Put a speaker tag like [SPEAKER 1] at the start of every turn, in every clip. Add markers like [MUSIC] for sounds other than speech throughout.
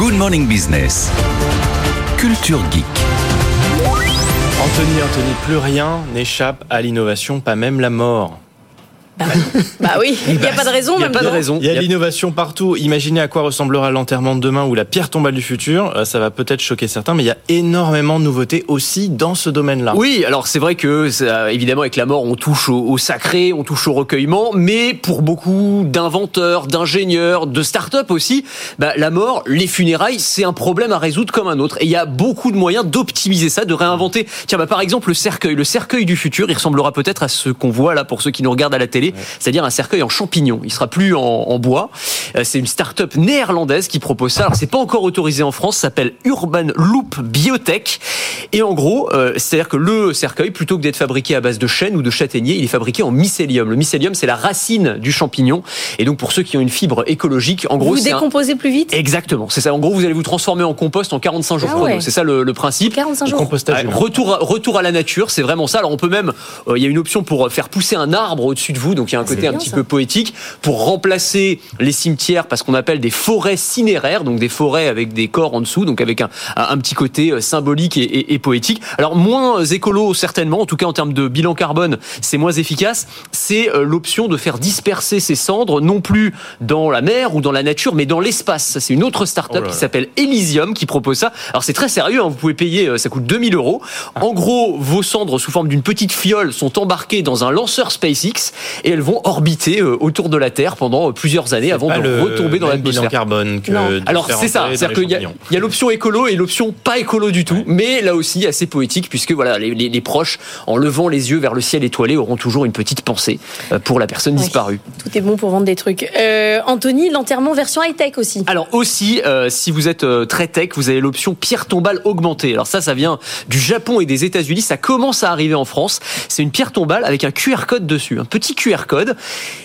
[SPEAKER 1] Good Morning Business. Culture Geek.
[SPEAKER 2] Anthony, Anthony, plus rien n'échappe à l'innovation, pas même la mort. [LAUGHS]
[SPEAKER 3] Bah oui, il n'y a pas de raison.
[SPEAKER 2] Il y a
[SPEAKER 3] même
[SPEAKER 2] pas de raison. Il y a l'innovation partout. Imaginez à quoi ressemblera l'enterrement de demain ou la pierre tombale du futur. Euh, Ça va peut-être choquer certains, mais il y a énormément de nouveautés aussi dans ce domaine-là.
[SPEAKER 4] Oui, alors c'est vrai que ça, évidemment avec la mort on touche au, au sacré, on touche au recueillement, mais pour beaucoup d'inventeurs, d'ingénieurs, de start-up aussi, bah, la mort, les funérailles, c'est un problème à résoudre comme un autre. Et il y a beaucoup de moyens d'optimiser ça, de réinventer. Tiens, bah, par exemple le cercueil, le cercueil du futur, il ressemblera peut-être à ce qu'on voit là pour ceux qui nous regardent à la télé, c'est-à-dire un cercueil en champignon. Il sera plus en, en bois. Euh, C'est une start-up néerlandaise qui propose ça. Alors c'est pas encore autorisé en France, ça s'appelle Urban Loop Biotech. Et en gros, euh, c'est-à-dire que le cercueil, plutôt que d'être fabriqué à base de chêne ou de châtaignier, il est fabriqué en mycélium. Le mycélium, c'est la racine du champignon. Et donc pour ceux qui ont une fibre écologique, en gros,
[SPEAKER 3] Vous
[SPEAKER 4] un-
[SPEAKER 3] décomposez plus vite?
[SPEAKER 4] Exactement, c'est ça. En gros, vous allez vous transformer en compost en 45 jours
[SPEAKER 3] Ah ouais.
[SPEAKER 4] C'est ça le, le principe.
[SPEAKER 3] 45 jours.
[SPEAKER 2] Compostage
[SPEAKER 4] Ouais,
[SPEAKER 2] humain.
[SPEAKER 4] retour, à, retour à la nature, c'est vraiment ça. Alors on peut même, euh, il y a une option pour faire pousser un arbre au-dessus de vous, donc il y a un côté un petit
[SPEAKER 3] ça.
[SPEAKER 4] peu poétique, pour remplacer les cimetières, parce qu'on appelle des forêts cinéraires, donc des forêts avec des corps en dessous, donc avec un, un petit côté euh, symbolique et, et- et poétique. Alors moins écolo certainement, en tout cas en termes de bilan carbone, c'est moins efficace. C'est euh, l'option de faire disperser ces cendres, non plus dans la mer ou dans la nature, mais dans l'espace. Ça, C'est une autre start-up
[SPEAKER 2] Oh
[SPEAKER 4] qui s'appelle Elysium qui propose ça. Alors c'est très sérieux, hein, vous pouvez payer, euh, ça coûte 2000 euros. En gros, vos cendres sous forme d'une petite fiole sont embarquées dans un lanceur SpaceX et elles vont orbiter euh, autour de la Terre pendant euh, plusieurs années avant
[SPEAKER 2] Pas
[SPEAKER 4] de
[SPEAKER 2] le
[SPEAKER 4] retomber dans l'atmosphère.
[SPEAKER 2] carbone que
[SPEAKER 4] Alors c'est ça, c'est-à-dire qu'il y a, l'option écolo et l'option pas écolo du tout, mais là aussi assez poétique puisque voilà les, les- les proches en levant les yeux vers le ciel étoilé auront toujours une petite pensée euh, pour la personne disparue.
[SPEAKER 3] Tout est bon pour vendre des trucs. Euh, Anthony, l'enterrement version high-tech aussi.
[SPEAKER 4] Alors aussi, euh, si vous êtes euh, très tech, vous avez l'option pierre tombale augmentée. Alors ça, ça vient du Japon et des États-Unis. Ça commence à arriver en France. C'est une pierre tombale avec un QR code dessus, un petit QR code.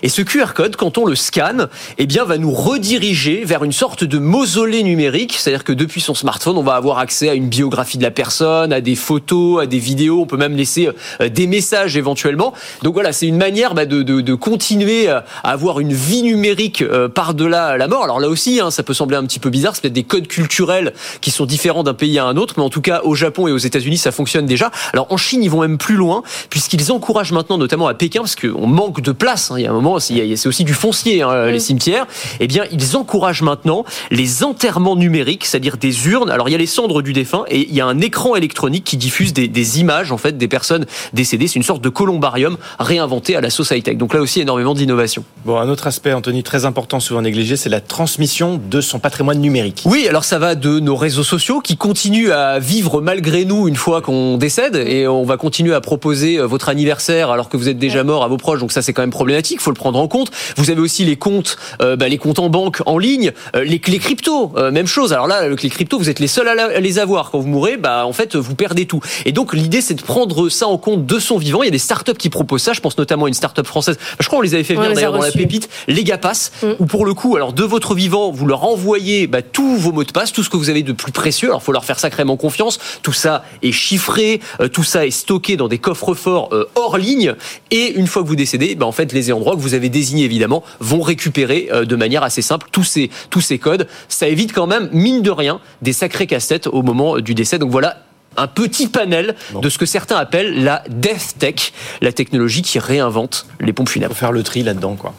[SPEAKER 4] Et ce QR code, quand on le scanne, eh bien, va nous rediriger vers une sorte de mausolée numérique. C'est-à-dire que depuis son smartphone, on va avoir accès à une biographie de la personne, à des photos, à des vidéos. On peut même laisser euh, des messages éventuellement. Donc voilà, c'est une manière bah, de, de, continuer à avoir une vie numérique euh, par-delà la mort. Alors là aussi, hein, ça peut sembler un petit peu bizarre. C'est peut-être des codes culturels qui sont différents d'un pays à un autre, mais en tout cas, au Japon et aux États-Unis, ça fonctionne déjà. Alors en Chine, ils vont même plus loin, puisqu'ils encouragent maintenant, notamment à Pékin, parce qu'on manque de place. hein. Il y a un moment, c'est aussi du foncier, hein, les cimetières. Eh bien, ils encouragent maintenant les enterrements numériques, c'est-à-dire des urnes. Alors il y a les cendres du défunt et il y a un écran électronique qui diffuse des, des images en fait des personnes décédées. C'est une sorte de columbarium réinventé à la sauce high-tech. Donc là aussi, énormément d'innovation.
[SPEAKER 2] Bon, un autre aspect, Anthony, très important, souvent négligé, c'est la transmission de son patrimoine numérique.
[SPEAKER 4] Oui, alors ça va de nos réseaux sociaux qui continuent à vivre malgré nous une fois qu'on décède et on va continuer à proposer euh, votre anniversaire alors que vous êtes déjà mort à vos proches. Donc ça c'est quand même problématique, faut le prendre en compte. Vous avez aussi les comptes, euh, bah, les comptes en banque en ligne, euh, les clés crypto, euh, même chose. Alors là, le clé crypto, vous êtes les seuls à, la- à les avoir. Quand vous mourrez, bah en fait vous perdez tout. Et donc l'idée c'est de prendre ça en compte de son vivant. Il y a des startups qui proposent ça. Je pense notamment à une startup française. Je crois qu'on les avait fait venir
[SPEAKER 3] les
[SPEAKER 4] d'ailleurs dans la pépite, Legapass,
[SPEAKER 3] Mm.
[SPEAKER 4] où pour le coup, alors de votre vivant, vous leur envoyez bah, tous vos mots de passe, tout ce que vous avez de plus précieux. Alors, faut leur faire sacrément confiance. Tout ça est chiffré, tout ça est stocké dans des coffres-forts euh, hors ligne. Et une fois que vous décédez, bah, en fait, les droit que vous avez désignés évidemment vont récupérer euh, de manière assez simple tous ces tous ces codes. Ça évite quand même, mine de rien, des sacrés casse-têtes au moment du décès. Donc voilà. Un petit panel
[SPEAKER 2] Bon.
[SPEAKER 4] de ce que certains appellent la death tech, la technologie qui réinvente les pompes
[SPEAKER 2] Il
[SPEAKER 4] funèbres.
[SPEAKER 2] faut faire le tri là-dedans, quoi.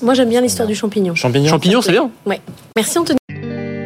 [SPEAKER 3] Moi, j'aime bien l'histoire du champignon.
[SPEAKER 2] Champignons.
[SPEAKER 4] Champignons, c'est bien.
[SPEAKER 3] Ouais. Merci Anthony.